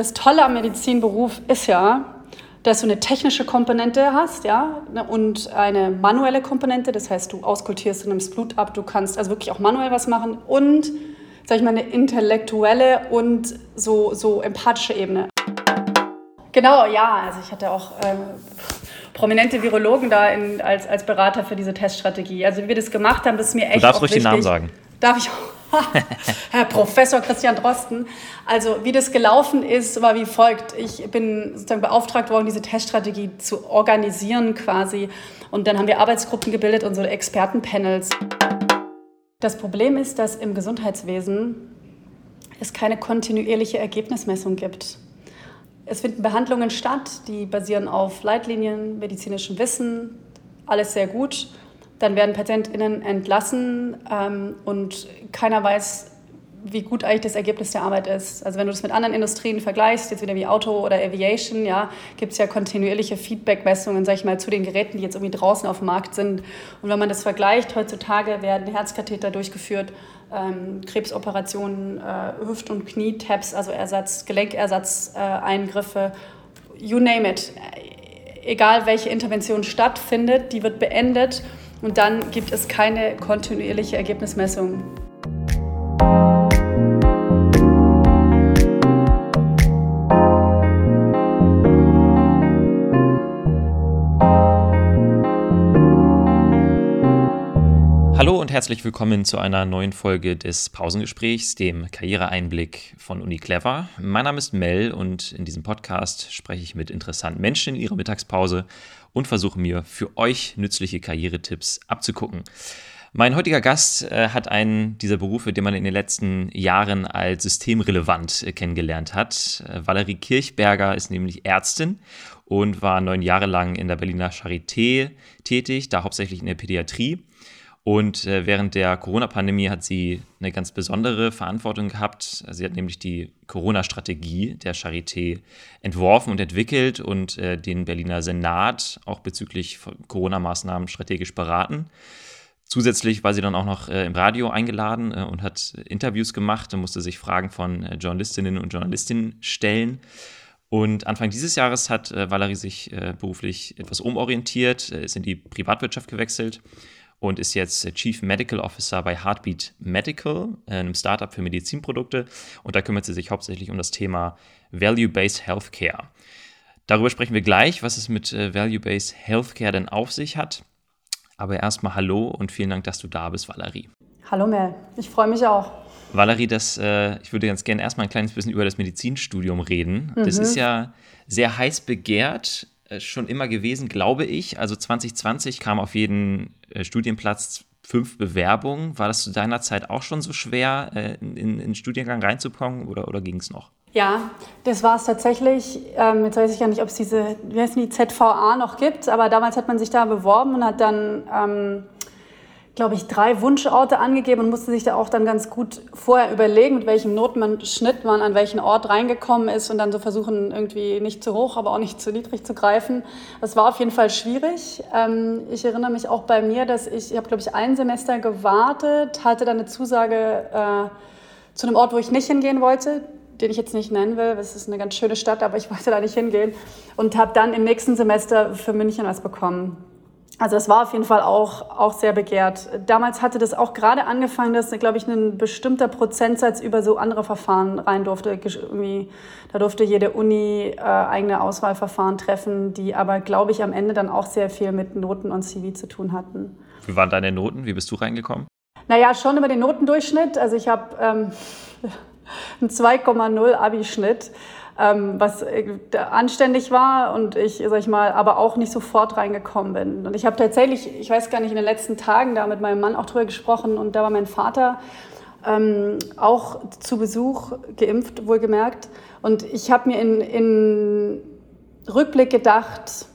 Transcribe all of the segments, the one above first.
das Tolle am Medizinberuf ist ja, dass du eine technische Komponente hast, ja, ne, und eine manuelle Komponente, das heißt, du auskultierst, du nimmst Blut ab, du kannst also wirklich auch manuell was machen und, sag ich mal, eine intellektuelle und so, so empathische Ebene. Genau, ja, also ich hatte auch ähm, prominente Virologen da in, als, als Berater für diese Teststrategie. Also wie wir das gemacht haben, das ist mir echt Du darfst ruhig den Namen sagen. Darf ich auch? Herr Professor Christian Drosten. Also wie das gelaufen ist, war wie folgt. Ich bin sozusagen beauftragt worden, diese Teststrategie zu organisieren quasi. Und dann haben wir Arbeitsgruppen gebildet und so Expertenpanels. Das Problem ist, dass im Gesundheitswesen es keine kontinuierliche Ergebnismessung gibt. Es finden Behandlungen statt, die basieren auf Leitlinien, medizinischem Wissen, alles sehr gut dann werden PatientInnen entlassen ähm, und keiner weiß, wie gut eigentlich das Ergebnis der Arbeit ist. Also wenn du das mit anderen Industrien vergleichst, jetzt wieder wie Auto oder Aviation, ja, gibt es ja kontinuierliche Feedback-Messungen, sag ich mal, zu den Geräten, die jetzt irgendwie draußen auf dem Markt sind. Und wenn man das vergleicht, heutzutage werden Herzkatheter durchgeführt, ähm, Krebsoperationen, äh, Hüft- und Knie-Taps, also Ersatz, Gelenkersatzeingriffe, äh, you name it. Egal welche Intervention stattfindet, die wird beendet und dann gibt es keine kontinuierliche Ergebnismessung. Hallo und herzlich willkommen zu einer neuen Folge des Pausengesprächs, dem Karriereeinblick von Uni Clever. Mein Name ist Mel und in diesem Podcast spreche ich mit interessanten Menschen in ihrer Mittagspause und versuche mir für euch nützliche Karrieretipps abzugucken. Mein heutiger Gast äh, hat einen dieser Berufe, den man in den letzten Jahren als systemrelevant äh, kennengelernt hat. Äh, Valerie Kirchberger ist nämlich Ärztin und war neun Jahre lang in der Berliner Charité tätig, da hauptsächlich in der Pädiatrie. Und äh, während der Corona-Pandemie hat sie eine ganz besondere Verantwortung gehabt. Sie hat nämlich die Corona-Strategie der Charité entworfen und entwickelt und äh, den Berliner Senat auch bezüglich Corona-Maßnahmen strategisch beraten. Zusätzlich war sie dann auch noch äh, im Radio eingeladen äh, und hat Interviews gemacht und musste sich Fragen von äh, Journalistinnen und Journalistinnen stellen. Und Anfang dieses Jahres hat äh, Valerie sich beruflich etwas umorientiert, ist in die Privatwirtschaft gewechselt und ist jetzt Chief Medical Officer bei Heartbeat Medical, einem Startup für Medizinprodukte. Und da kümmert sie sich hauptsächlich um das Thema Value-Based Healthcare. Darüber sprechen wir gleich, was es mit äh, Value-Based Healthcare denn auf sich hat. Aber erstmal Hallo und vielen Dank, dass du da bist, Valerie. Hallo Mel, ich freue mich auch. Valerie, das, äh, ich würde ganz gerne erstmal ein kleines bisschen über das Medizinstudium reden. Mhm. Das ist ja sehr heiß begehrt. Äh, schon immer gewesen, glaube ich. Also 2020 kam auf jeden äh, Studienplatz fünf Bewerbungen. War das zu deiner Zeit auch schon so schwer, äh, in, den Studiengang reinzukommen oder, oder ging es noch? Ja, das war es tatsächlich. Ähm, jetzt weiß ich ja nicht, ob es diese, wie heißt die, ZVA noch gibt, aber damals hat man sich da beworben und hat dann ähm, glaube ich, drei Wunschorte angegeben und musste sich da auch dann ganz gut vorher überlegen, mit welchem Notenschnitt man an welchen Ort reingekommen ist und dann so versuchen, irgendwie nicht zu hoch, aber auch nicht zu niedrig zu greifen. Das war auf jeden Fall schwierig. Ähm, ich erinnere mich auch bei mir, dass ich, ich habe, glaube ich, ein Semester gewartet, hatte dann eine Zusage äh, zu einem Ort, wo ich nicht hingehen wollte, den ich jetzt nicht nennen will. Es ist eine ganz schöne Stadt, aber ich wollte da nicht hingehen. Und habe dann im nächsten Semester für München was bekommen. Also es war auf jeden Fall auch, auch sehr begehrt. Damals hatte das auch gerade angefangen, dass, glaube ich, ein bestimmter Prozentsatz über so andere Verfahren rein durfte. Irgendwie, da durfte jede Uni äh, eigene Auswahlverfahren treffen, die aber, glaube ich, am Ende dann auch sehr viel mit Noten und CV zu tun hatten. Wie waren deine Noten? Wie bist du reingekommen? Naja, schon über den Notendurchschnitt. Also ich habe ähm, einen 2,0 Abi-Schnitt was äh, anständig war und ich, sag ich mal, aber auch nicht sofort reingekommen bin. Und ich habe tatsächlich, ich weiß gar nicht, in den letzten Tagen da mit meinem Mann auch drüber gesprochen und da war mein Vater ähm, auch zu Besuch geimpft, wohlgemerkt. Und ich habe mir in, in Rückblick gedacht,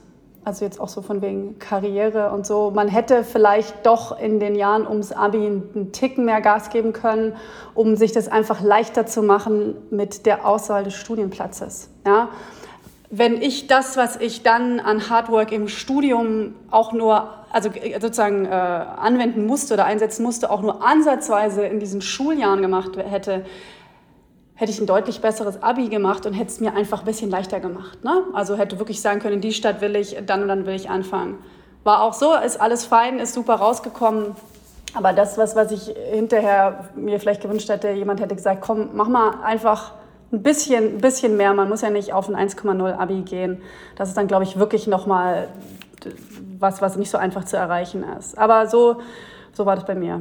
also jetzt auch so von wegen Karriere und so. Man hätte vielleicht doch in den Jahren ums Abi einen Ticken mehr Gas geben können, um sich das einfach leichter zu machen mit der Auswahl des Studienplatzes. Ja? Wenn ich das, was ich dann an Hardwork im Studium auch nur, also sozusagen äh, anwenden musste oder einsetzen musste, auch nur ansatzweise in diesen Schuljahren gemacht hätte, hätte ich ein deutlich besseres Abi gemacht und hätte es mir einfach ein bisschen leichter gemacht. Ne? Also hätte wirklich sagen können, in die Stadt will ich, dann und dann will ich anfangen. War auch so, ist alles fein, ist super rausgekommen. Aber das, was, was ich hinterher mir vielleicht gewünscht hätte, jemand hätte gesagt, komm, mach mal einfach ein bisschen, ein bisschen mehr. Man muss ja nicht auf ein 1,0 Abi gehen. Das ist dann, glaube ich, wirklich nochmal was, was nicht so einfach zu erreichen ist. Aber so, so war das bei mir.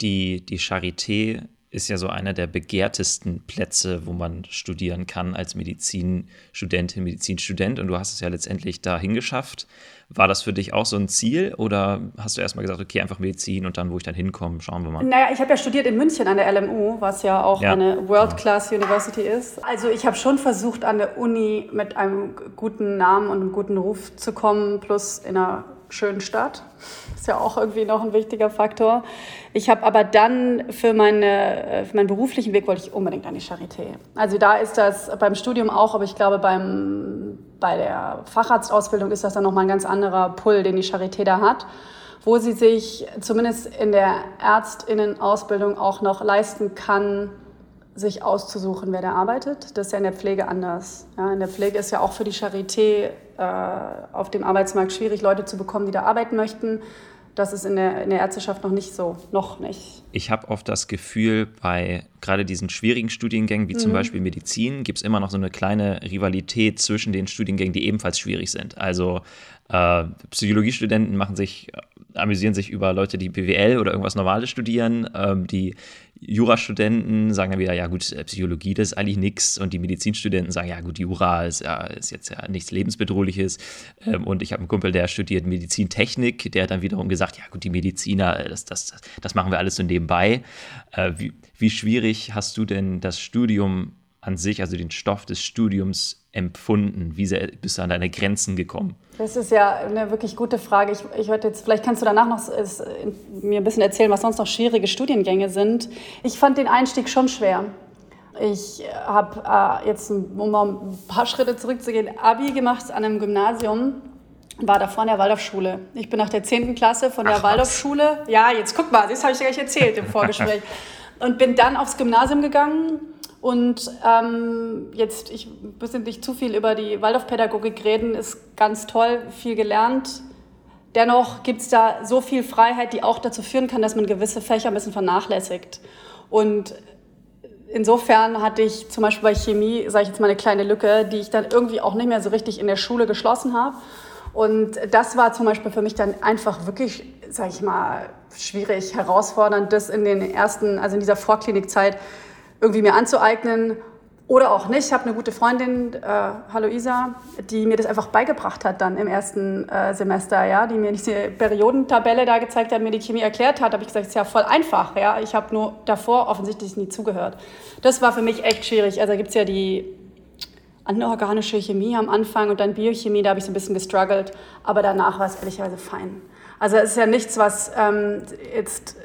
Die, die Charité ist ja so einer der begehrtesten Plätze, wo man studieren kann als Medizinstudentin, Medizinstudent. Und du hast es ja letztendlich dahin geschafft. War das für dich auch so ein Ziel oder hast du erstmal gesagt, okay, einfach Medizin und dann, wo ich dann hinkomme, schauen wir mal? Naja, ich habe ja studiert in München an der LMU, was ja auch ja. eine World-Class University ist. Also ich habe schon versucht, an der Uni mit einem guten Namen und einem guten Ruf zu kommen, plus in einer schönen Stadt. Ist ja auch irgendwie noch ein wichtiger Faktor. Ich habe aber dann für, meine, äh, für meinen beruflichen Weg wollte ich unbedingt an die Charité. Also da ist das beim Studium auch, aber ich glaube beim, bei der Facharztausbildung ist das dann nochmal ein ganz anderer Pull, den die Charité da hat wo sie sich zumindest in der Ärztinnenausbildung auch noch leisten kann, sich auszusuchen, wer da arbeitet. Das ist ja in der Pflege anders. Ja, in der Pflege ist ja auch für die Charité auf dem Arbeitsmarkt schwierig, Leute zu bekommen, die da arbeiten möchten. Das ist in der, in der Ärzteschaft noch nicht so, noch nicht. Ich habe oft das Gefühl, bei gerade diesen schwierigen Studiengängen, wie mhm. zum Beispiel Medizin, gibt es immer noch so eine kleine Rivalität zwischen den Studiengängen, die ebenfalls schwierig sind. Also äh, Psychologiestudenten machen sich, amüsieren sich über Leute, die BWL oder irgendwas Normales studieren. Ähm, die Jurastudenten sagen dann wieder, ja gut, äh, Psychologie, das ist eigentlich nichts. Und die Medizinstudenten sagen, ja gut, Jura ist, ja, ist jetzt ja nichts Lebensbedrohliches. Ähm, und ich habe einen Kumpel, der studiert Medizintechnik, der hat dann wiederum gesagt, ja gut, die Mediziner, das, das, das machen wir alles so nebenbei. Äh, wie, wie schwierig hast du denn das Studium an sich, also den Stoff des Studiums empfunden? Wie sehr bist du an deine Grenzen gekommen? Das ist ja eine wirklich gute Frage. Ich, ich jetzt, vielleicht kannst du danach noch es, mir ein bisschen erzählen, was sonst noch schwierige Studiengänge sind. Ich fand den Einstieg schon schwer. Ich habe äh, jetzt, um mal ein paar Schritte zurückzugehen, Abi gemacht an einem Gymnasium war davor in der Waldorfschule. Ich bin nach der 10. Klasse von der Ach, Waldorfschule. Ja, jetzt guck mal, das habe ich dir gleich erzählt im Vorgespräch. und bin dann aufs Gymnasium gegangen und ähm, jetzt, ich müssen nicht zu viel über die Waldorfpädagogik reden, ist ganz toll, viel gelernt. Dennoch gibt es da so viel Freiheit, die auch dazu führen kann, dass man gewisse Fächer ein bisschen vernachlässigt. Und insofern hatte ich zum Beispiel bei Chemie, sage ich jetzt mal, eine kleine Lücke, die ich dann irgendwie auch nicht mehr so richtig in der Schule geschlossen habe. Und das war zum Beispiel für mich dann einfach wirklich, sage ich mal, schwierig, herausfordernd, das in den ersten, also in dieser Vorklinikzeit irgendwie mir anzueignen oder auch nicht. Ich habe eine gute Freundin, äh, hallo Isa, die mir das einfach beigebracht hat dann im ersten äh, Semester, ja, die mir diese Periodentabelle da gezeigt hat, mir die Chemie erklärt hat. habe ich gesagt, es ist ja voll einfach, ja. Ich habe nur davor offensichtlich nie zugehört. Das war für mich echt schwierig. Also gibt es ja die anorganische Chemie am Anfang und dann Biochemie, da habe ich so ein bisschen gestruggelt, aber danach war es ehrlicherweise fein. Also es ist ja nichts, was ähm, jetzt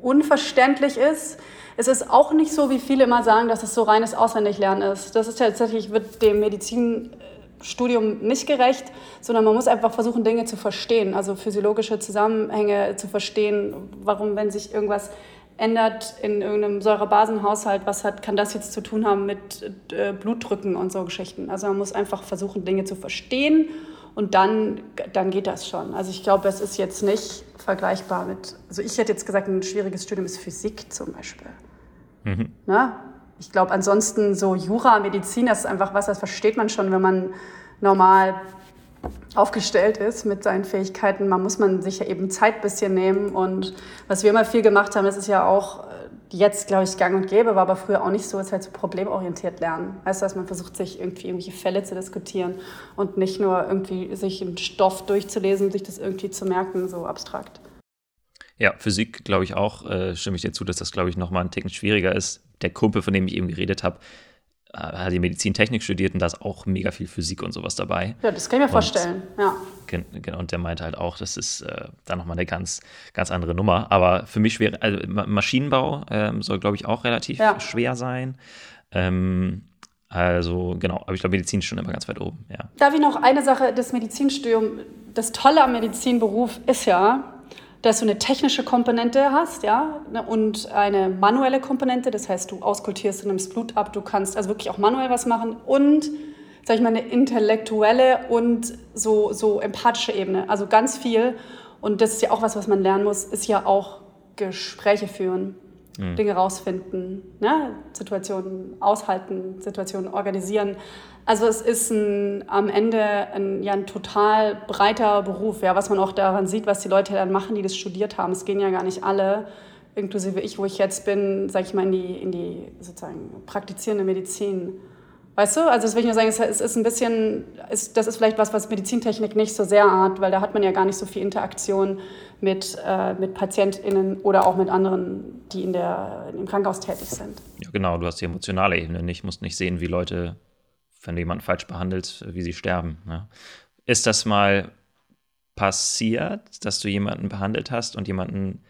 unverständlich ist. Es ist auch nicht so, wie viele immer sagen, dass es so reines Auswendiglernen ist. Das ist tatsächlich, wird dem Medizinstudium nicht gerecht, sondern man muss einfach versuchen, Dinge zu verstehen, also physiologische Zusammenhänge zu verstehen, warum, wenn sich irgendwas ändert in irgendeinem Säurebasenhaushalt, was hat, kann das jetzt zu tun haben mit äh, Blutdrücken und so Geschichten. Also man muss einfach versuchen, Dinge zu verstehen und dann, dann geht das schon. Also ich glaube, es ist jetzt nicht vergleichbar mit, also ich hätte jetzt gesagt, ein schwieriges Studium ist Physik zum Beispiel. Mhm. Na? Ich glaube, ansonsten so Jura, Medizin, das ist einfach was, das versteht man schon, wenn man normal aufgestellt ist mit seinen Fähigkeiten. Man muss man sich ja eben Zeit ein bisschen nehmen. Und was wir immer viel gemacht haben, das ist ja auch äh, jetzt, glaube ich, gang und gäbe, war aber früher auch nicht so, ist halt so problemorientiert lernen. Heißt, dass man versucht, sich irgendwie irgendwelche Fälle zu diskutieren und nicht nur irgendwie sich einen Stoff durchzulesen, sich das irgendwie zu merken, so abstrakt. Ja, Physik glaube ich auch, äh, stimme ich dir zu, dass das glaube ich nochmal ein Ticken schwieriger ist. Der Kumpel, von dem ich eben geredet habe, äh, hat die Medizintechnik studiert und da ist auch mega viel Physik und sowas dabei. Ja, das kann ich mir und, vorstellen, ja. Genau, und der meinte halt auch, das ist äh, da nochmal eine ganz, ganz andere Nummer. Aber für mich wäre, also Maschinenbau ähm, soll, glaube ich, auch relativ ja. schwer sein. Ähm, also genau, aber ich glaube, Medizin ist schon immer ganz weit oben, ja. Darf ich noch eine Sache, das Medizinstudium, das Tolle am Medizinberuf ist ja, dass du eine technische Komponente hast, ja, ne, und eine manuelle Komponente, das heißt, du auskultierst, du nimmst Blut ab, du kannst also wirklich auch manuell was machen und, sag ich mal, eine intellektuelle und so, so empathische Ebene, also ganz viel. Und das ist ja auch was, was man lernen muss, ist ja auch Gespräche führen, mhm. Dinge rausfinden, ne? Situationen aushalten, Situationen organisieren. Also es ist ein, am Ende ein, ja, ein total breiter Beruf, ja, was man auch daran sieht, was die Leute dann machen, die das studiert haben. Es gehen ja gar nicht alle, inklusive ich, wo ich jetzt bin, sage ich mal, in die, in die sozusagen praktizierende Medizin. Weißt du, also das will ich nur sagen, es ist ein bisschen, ist, das ist vielleicht was, was Medizintechnik nicht so sehr hat, weil da hat man ja gar nicht so viel Interaktion mit, äh, mit PatientInnen oder auch mit anderen, die in der, im Krankenhaus tätig sind. Ja, genau, du hast die emotionale Ebene nicht, musst nicht sehen, wie Leute wenn du jemanden falsch behandelst, wie sie sterben. Ne? Ist das mal passiert, dass du jemanden behandelt hast und jemanden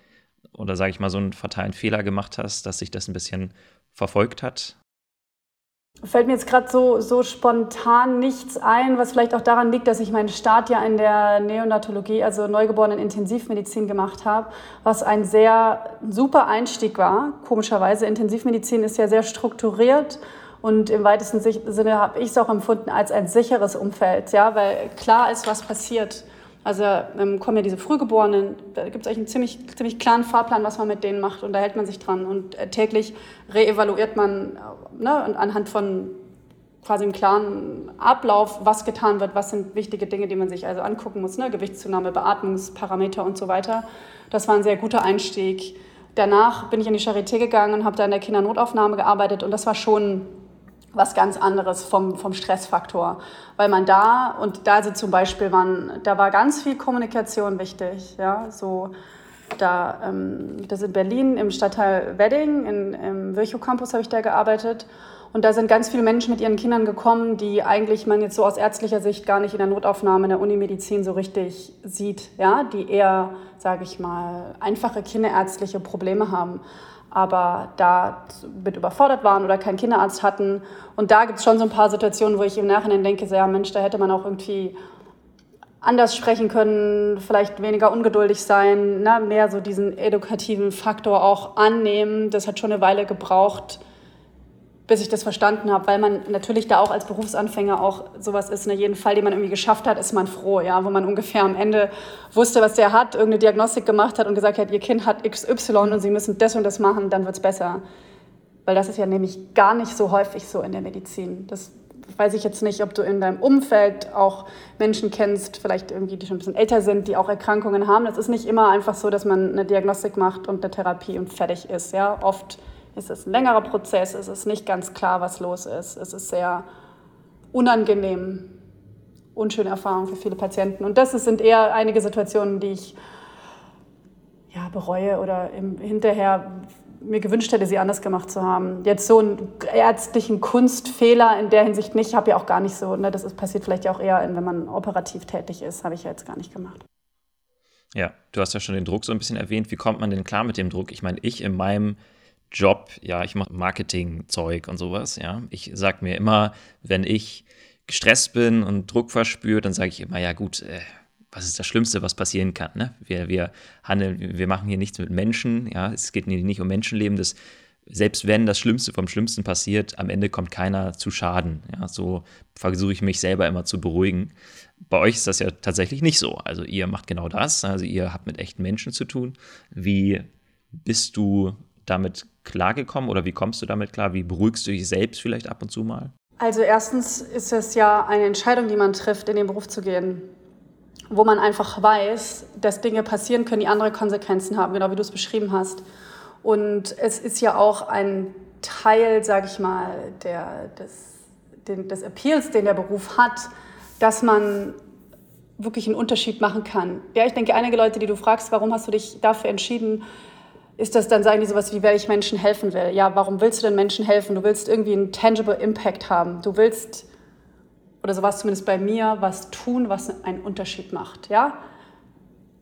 oder sage ich mal so einen fatalen Fehler gemacht hast, dass sich das ein bisschen verfolgt hat? Fällt mir jetzt gerade so, so spontan nichts ein, was vielleicht auch daran liegt, dass ich meinen Start ja in der Neonatologie, also neugeborenen Intensivmedizin gemacht habe, was ein sehr super Einstieg war. Komischerweise, Intensivmedizin ist ja sehr strukturiert und im weitesten Sinne habe ich es auch empfunden als ein sicheres Umfeld, ja, weil klar ist, was passiert. Also ähm, kommen ja diese Frühgeborenen, da gibt es eigentlich einen ziemlich, ziemlich klaren Fahrplan, was man mit denen macht und da hält man sich dran. Und äh, täglich reevaluiert man äh, ne, anhand von quasi einem klaren Ablauf, was getan wird, was sind wichtige Dinge, die man sich also angucken muss, ne? Gewichtszunahme, Beatmungsparameter und so weiter. Das war ein sehr guter Einstieg. Danach bin ich in die Charité gegangen und habe da in der Kindernotaufnahme gearbeitet und das war schon was ganz anderes vom, vom Stressfaktor. Weil man da, und da sind zum Beispiel, waren, da war ganz viel Kommunikation wichtig. Ja, so, da, ähm, das in Berlin im Stadtteil Wedding, in, im Virchow Campus habe ich da gearbeitet. Und da sind ganz viele Menschen mit ihren Kindern gekommen, die eigentlich man jetzt so aus ärztlicher Sicht gar nicht in der Notaufnahme in der Unimedizin so richtig sieht, ja, die eher, sage ich mal, einfache kinderärztliche Probleme haben aber da mit überfordert waren oder keinen Kinderarzt hatten. Und da gibt es schon so ein paar Situationen, wo ich im Nachhinein denke, so, ja Mensch, da hätte man auch irgendwie anders sprechen können, vielleicht weniger ungeduldig sein, ne? mehr so diesen edukativen Faktor auch annehmen. Das hat schon eine Weile gebraucht, bis ich das verstanden habe, weil man natürlich da auch als Berufsanfänger auch sowas ist, ne, jeden Fall, den man irgendwie geschafft hat, ist man froh, ja, wo man ungefähr am Ende wusste, was der hat, irgendeine Diagnostik gemacht hat und gesagt hat, ihr Kind hat XY und sie müssen das und das machen, dann wird es besser. Weil das ist ja nämlich gar nicht so häufig so in der Medizin. Das weiß ich jetzt nicht, ob du in deinem Umfeld auch Menschen kennst, vielleicht irgendwie, die schon ein bisschen älter sind, die auch Erkrankungen haben. Das ist nicht immer einfach so, dass man eine Diagnostik macht und eine Therapie und fertig ist, ja, oft es ist ein längerer Prozess, es ist nicht ganz klar, was los ist. Es ist sehr unangenehm, unschöne Erfahrung für viele Patienten. Und das sind eher einige Situationen, die ich ja, bereue oder im, hinterher mir gewünscht hätte, sie anders gemacht zu haben. Jetzt so einen ärztlichen Kunstfehler in der Hinsicht nicht, habe ja auch gar nicht so. Ne? Das ist, passiert vielleicht auch eher, wenn man operativ tätig ist, habe ich ja jetzt gar nicht gemacht. Ja, du hast ja schon den Druck so ein bisschen erwähnt. Wie kommt man denn klar mit dem Druck? Ich meine, ich in meinem Job, ja, ich mache Marketingzeug und sowas, ja. Ich sage mir immer, wenn ich gestresst bin und Druck verspüre, dann sage ich immer, ja gut, äh, was ist das Schlimmste, was passieren kann? Ne? Wir, wir handeln, wir machen hier nichts mit Menschen, ja, es geht nicht um Menschenleben, das, selbst wenn das Schlimmste vom Schlimmsten passiert, am Ende kommt keiner zu Schaden. Ja, so versuche ich mich selber immer zu beruhigen. Bei euch ist das ja tatsächlich nicht so. Also ihr macht genau das. Also ihr habt mit echten Menschen zu tun. Wie bist du damit klargekommen oder wie kommst du damit klar? Wie beruhigst du dich selbst vielleicht ab und zu mal? Also erstens ist es ja eine Entscheidung, die man trifft, in den Beruf zu gehen, wo man einfach weiß, dass Dinge passieren können, die andere Konsequenzen haben, genau wie du es beschrieben hast. Und es ist ja auch ein Teil, sage ich mal, der, des, den, des Appeals, den der Beruf hat, dass man wirklich einen Unterschied machen kann. Ja, ich denke, einige Leute, die du fragst, warum hast du dich dafür entschieden, ist das dann, sagen die sowas wie, weil ich Menschen helfen will. Ja, warum willst du denn Menschen helfen? Du willst irgendwie einen tangible Impact haben. Du willst, oder so was zumindest bei mir, was tun, was einen Unterschied macht. Ja?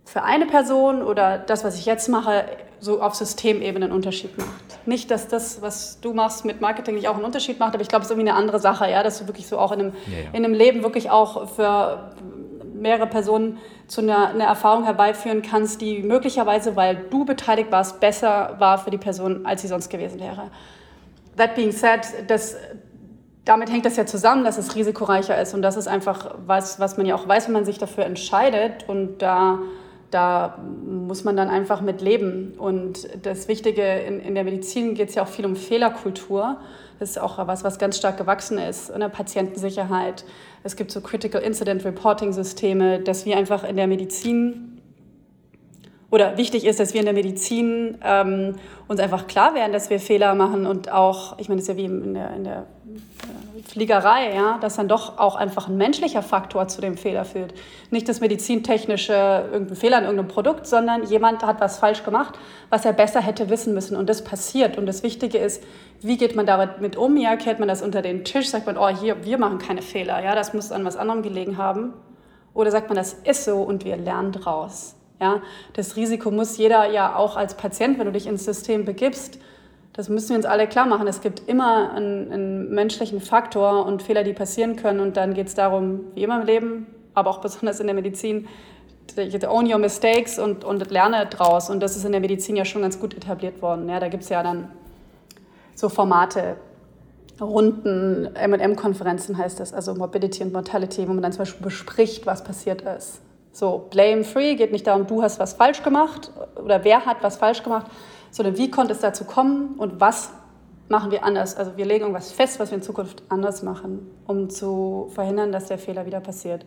Für eine Person oder das, was ich jetzt mache, so auf Systemebene einen Unterschied macht. Nicht, dass das, was du machst mit Marketing, nicht auch einen Unterschied macht, aber ich glaube, es ist irgendwie eine andere Sache, ja, dass du wirklich so auch in einem, ja, ja. in einem Leben wirklich auch für mehrere Personen zu einer, einer, Erfahrung herbeiführen kannst, die möglicherweise, weil du beteiligt warst, besser war für die Person, als sie sonst gewesen wäre. That being said, das, damit hängt das ja zusammen, dass es risikoreicher ist und das ist einfach was, was man ja auch weiß, wenn man sich dafür entscheidet und da da muss man dann einfach mit leben. Und das Wichtige in, in der Medizin geht es ja auch viel um Fehlerkultur. Das ist auch was, was ganz stark gewachsen ist in der Patientensicherheit. Es gibt so Critical Incident Reporting Systeme, dass wir einfach in der Medizin oder wichtig ist, dass wir in der Medizin ähm, uns einfach klar werden, dass wir Fehler machen und auch, ich meine, das ist ja wie in der, in der äh, Fliegerei, ja, dass dann doch auch einfach ein menschlicher Faktor zu dem Fehler führt. Nicht das medizintechnische irgendein Fehler an irgendeinem Produkt, sondern jemand hat was falsch gemacht, was er besser hätte wissen müssen und das passiert. Und das Wichtige ist, wie geht man damit um? Ja, kehrt man das unter den Tisch, sagt man, oh, hier, wir machen keine Fehler, ja, das muss an was anderem gelegen haben. Oder sagt man, das ist so und wir lernen draus. Ja, das Risiko muss jeder ja auch als Patient, wenn du dich ins System begibst, das müssen wir uns alle klar machen. Es gibt immer einen, einen menschlichen Faktor und Fehler, die passieren können. Und dann geht es darum, wie immer im Leben, aber auch besonders in der Medizin, own your mistakes und, und lerne draus. Und das ist in der Medizin ja schon ganz gut etabliert worden. Ja, da gibt es ja dann so Formate, Runden, MM-Konferenzen heißt das, also Morbidity und Mortality, wo man dann zum Beispiel bespricht, was passiert ist. So, blame-free geht nicht darum, du hast was falsch gemacht oder wer hat was falsch gemacht, sondern wie konnte es dazu kommen und was machen wir anders. Also wir legen irgendwas fest, was wir in Zukunft anders machen, um zu verhindern, dass der Fehler wieder passiert.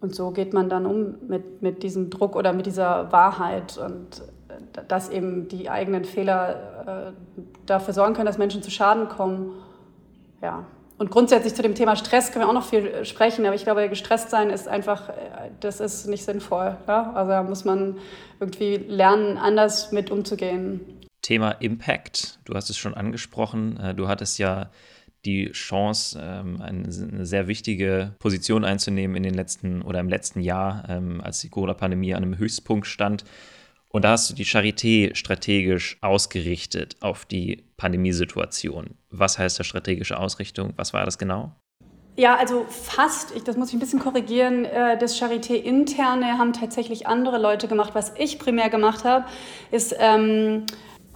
Und so geht man dann um mit, mit diesem Druck oder mit dieser Wahrheit und äh, dass eben die eigenen Fehler äh, dafür sorgen können, dass Menschen zu Schaden kommen. Ja, und grundsätzlich zu dem Thema Stress können wir auch noch viel äh, sprechen, aber ich glaube, gestresst sein ist einfach, äh, das ist nicht sinnvoll. Ja? Also da muss man irgendwie lernen, anders mit umzugehen. Thema Impact, du hast es schon angesprochen. Äh, du hattest ja die Chance, ähm, eine sehr wichtige Position einzunehmen in den letzten oder im letzten Jahr, ähm, als die Corona-Pandemie an einem Höchstpunkt stand. Und da hast du die Charité strategisch ausgerichtet auf die Pandemiesituation. Was heißt da strategische Ausrichtung? Was war das genau? Ja, also fast, ich, das muss ich ein bisschen korrigieren, äh, das Charité-interne haben tatsächlich andere Leute gemacht. Was ich primär gemacht habe, ist ähm,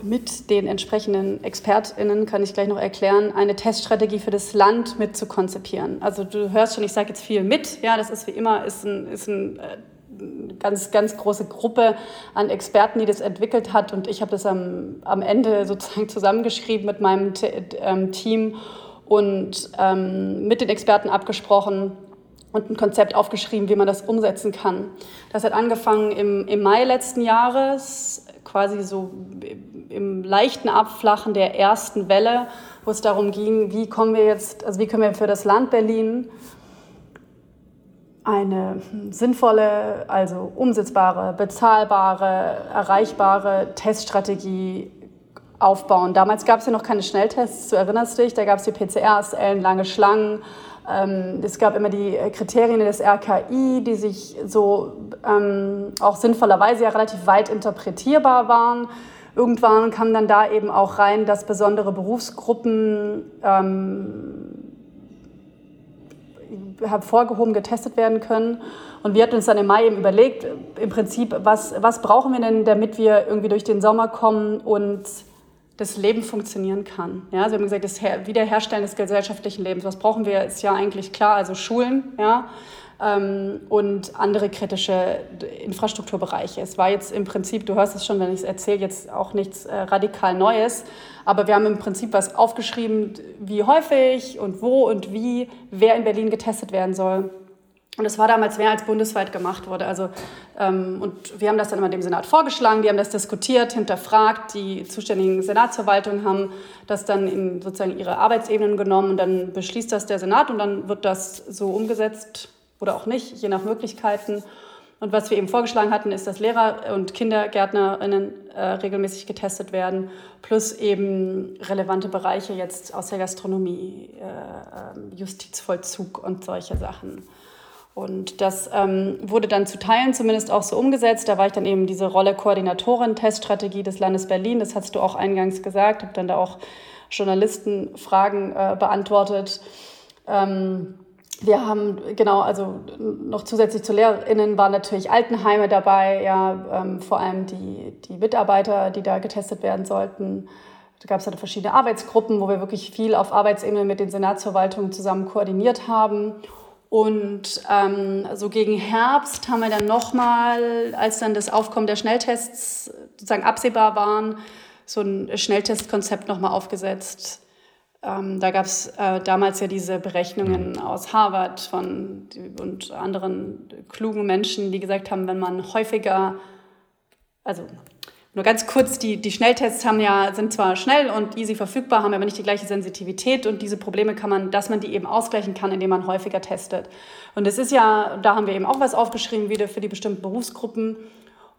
mit den entsprechenden ExpertInnen, kann ich gleich noch erklären, eine Teststrategie für das Land mit zu konzipieren. Also du hörst schon, ich sage jetzt viel mit, ja, das ist wie immer, ist ein, ist ein äh, ganz, ganz große Gruppe an Experten, die das entwickelt hat. Und ich habe das am, am Ende sozusagen zusammengeschrieben mit meinem ähm, Team und ähm, mit den Experten abgesprochen und ein Konzept aufgeschrieben, wie man das umsetzen kann. Das hat angefangen im, im Mai letzten Jahres, quasi so im leichten Abflachen der ersten Welle, wo es darum ging, wie kommen wir jetzt, also wie können wir für das Land Berlin eine sinnvolle, also umsetzbare, bezahlbare, erreichbare Teststrategie aufbauen. Damals gab es ja noch keine Schnelltests, du erinnerst dich, da gab es die PCRs, ellenlange Schlangen. Ähm, es gab immer die Kriterien des RKI, die sich so ähm, auch sinnvollerweise ja relativ weit interpretierbar waren. Irgendwann kam dann da eben auch rein, dass besondere Berufsgruppen ähm, hervorgehoben getestet werden können. Und wir hatten uns dann im Mai eben überlegt, im Prinzip, was, was brauchen wir denn, damit wir irgendwie durch den Sommer kommen und das Leben funktionieren kann. Ja, also wir haben gesagt, das Wiederherstellen des gesellschaftlichen Lebens. Was brauchen wir, ist ja eigentlich klar, also Schulen, ja, ähm, und andere kritische Infrastrukturbereiche. Es war jetzt im Prinzip, du hörst es schon, wenn ich es erzähle, jetzt auch nichts äh, radikal Neues, aber wir haben im Prinzip was aufgeschrieben, wie häufig und wo und wie, wer in Berlin getestet werden soll. Und es war damals mehr als bundesweit gemacht wurde. Also, ähm, und wir haben das dann immer dem Senat vorgeschlagen, die haben das diskutiert, hinterfragt. Die zuständigen Senatsverwaltungen haben das dann in sozusagen ihre Arbeitsebenen genommen und dann beschließt das der Senat und dann wird das so umgesetzt oder auch nicht, je nach Möglichkeiten. Und was wir eben vorgeschlagen hatten, ist, dass Lehrer und KindergärtnerInnen äh, regelmäßig getestet werden, plus eben relevante Bereiche jetzt aus der Gastronomie, äh, ähm, Justizvollzug und solche Sachen. Und das ähm, wurde dann zu Teilen zumindest auch so umgesetzt. Da war ich dann eben diese Rolle Koordinatorin Teststrategie des Landes Berlin. Das hast du auch eingangs gesagt. Habe dann da auch Journalistenfragen äh, beantwortet. Ähm, wir haben, genau, also noch zusätzlich zu LehrerInnen waren natürlich Altenheime dabei, ja, ähm, vor allem die, die Mitarbeiter, die da getestet werden sollten. Da gab es halt verschiedene Arbeitsgruppen, wo wir wirklich viel auf Arbeitsebene mit den Senatsverwaltungen zusammen koordiniert haben. Und ähm, so gegen Herbst haben wir dann nochmal, als dann das Aufkommen der Schnelltests sozusagen absehbar waren, so ein Schnelltestkonzept nochmal aufgesetzt. Ähm, da gab es äh, damals ja diese Berechnungen mhm. aus Harvard von, und anderen klugen Menschen, die gesagt haben, wenn man häufiger, also nur ganz kurz, die, die Schnelltests haben ja, sind zwar schnell und easy verfügbar, haben aber nicht die gleiche Sensitivität und diese Probleme kann man, dass man die eben ausgleichen kann, indem man häufiger testet. Und es ist ja, da haben wir eben auch was aufgeschrieben, wieder für die bestimmten Berufsgruppen.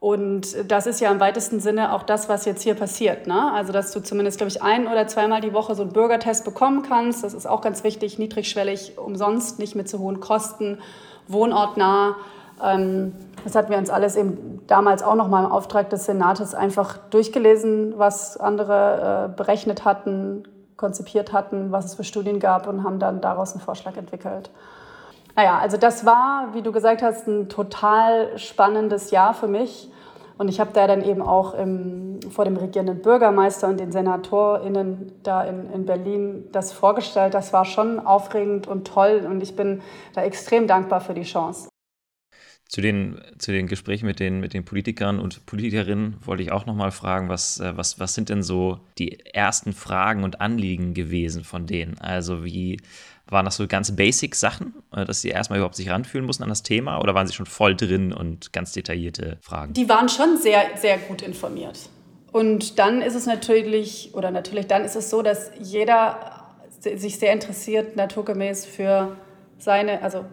Und das ist ja im weitesten Sinne auch das, was jetzt hier passiert. Ne? Also, dass du zumindest, glaube ich, ein- oder zweimal die Woche so einen Bürgertest bekommen kannst. Das ist auch ganz wichtig, niedrigschwellig, umsonst, nicht mit zu hohen Kosten, wohnortnah. Ähm, das hatten wir uns alles eben damals auch noch mal im Auftrag des Senates einfach durchgelesen, was andere äh, berechnet hatten, konzipiert hatten, was es für Studien gab und haben dann daraus einen Vorschlag entwickelt. Naja, also das war, wie du gesagt hast, ein total spannendes Jahr für mich. Und ich habe da dann eben auch im, vor dem regierenden Bürgermeister und den SenatorInnen da in, in Berlin das vorgestellt. Das war schon aufregend und toll und ich bin da extrem dankbar für die Chance. Zu den, zu den Gesprächen mit den, mit den Politikern und Politikerinnen wollte ich auch nochmal fragen, was, äh, was, was sind denn so die ersten Fragen und Anliegen gewesen von denen? Also wie waren das so ganz basic Sachen, äh, dass sie erstmal überhaupt sich ranfühlen mussten an das Thema oder waren sie schon voll drin und ganz detaillierte Fragen? Die waren schon sehr, sehr gut informiert. Und dann ist es natürlich, oder natürlich dann ist es so, dass jeder sich sehr interessiert, naturgemäß für seine, also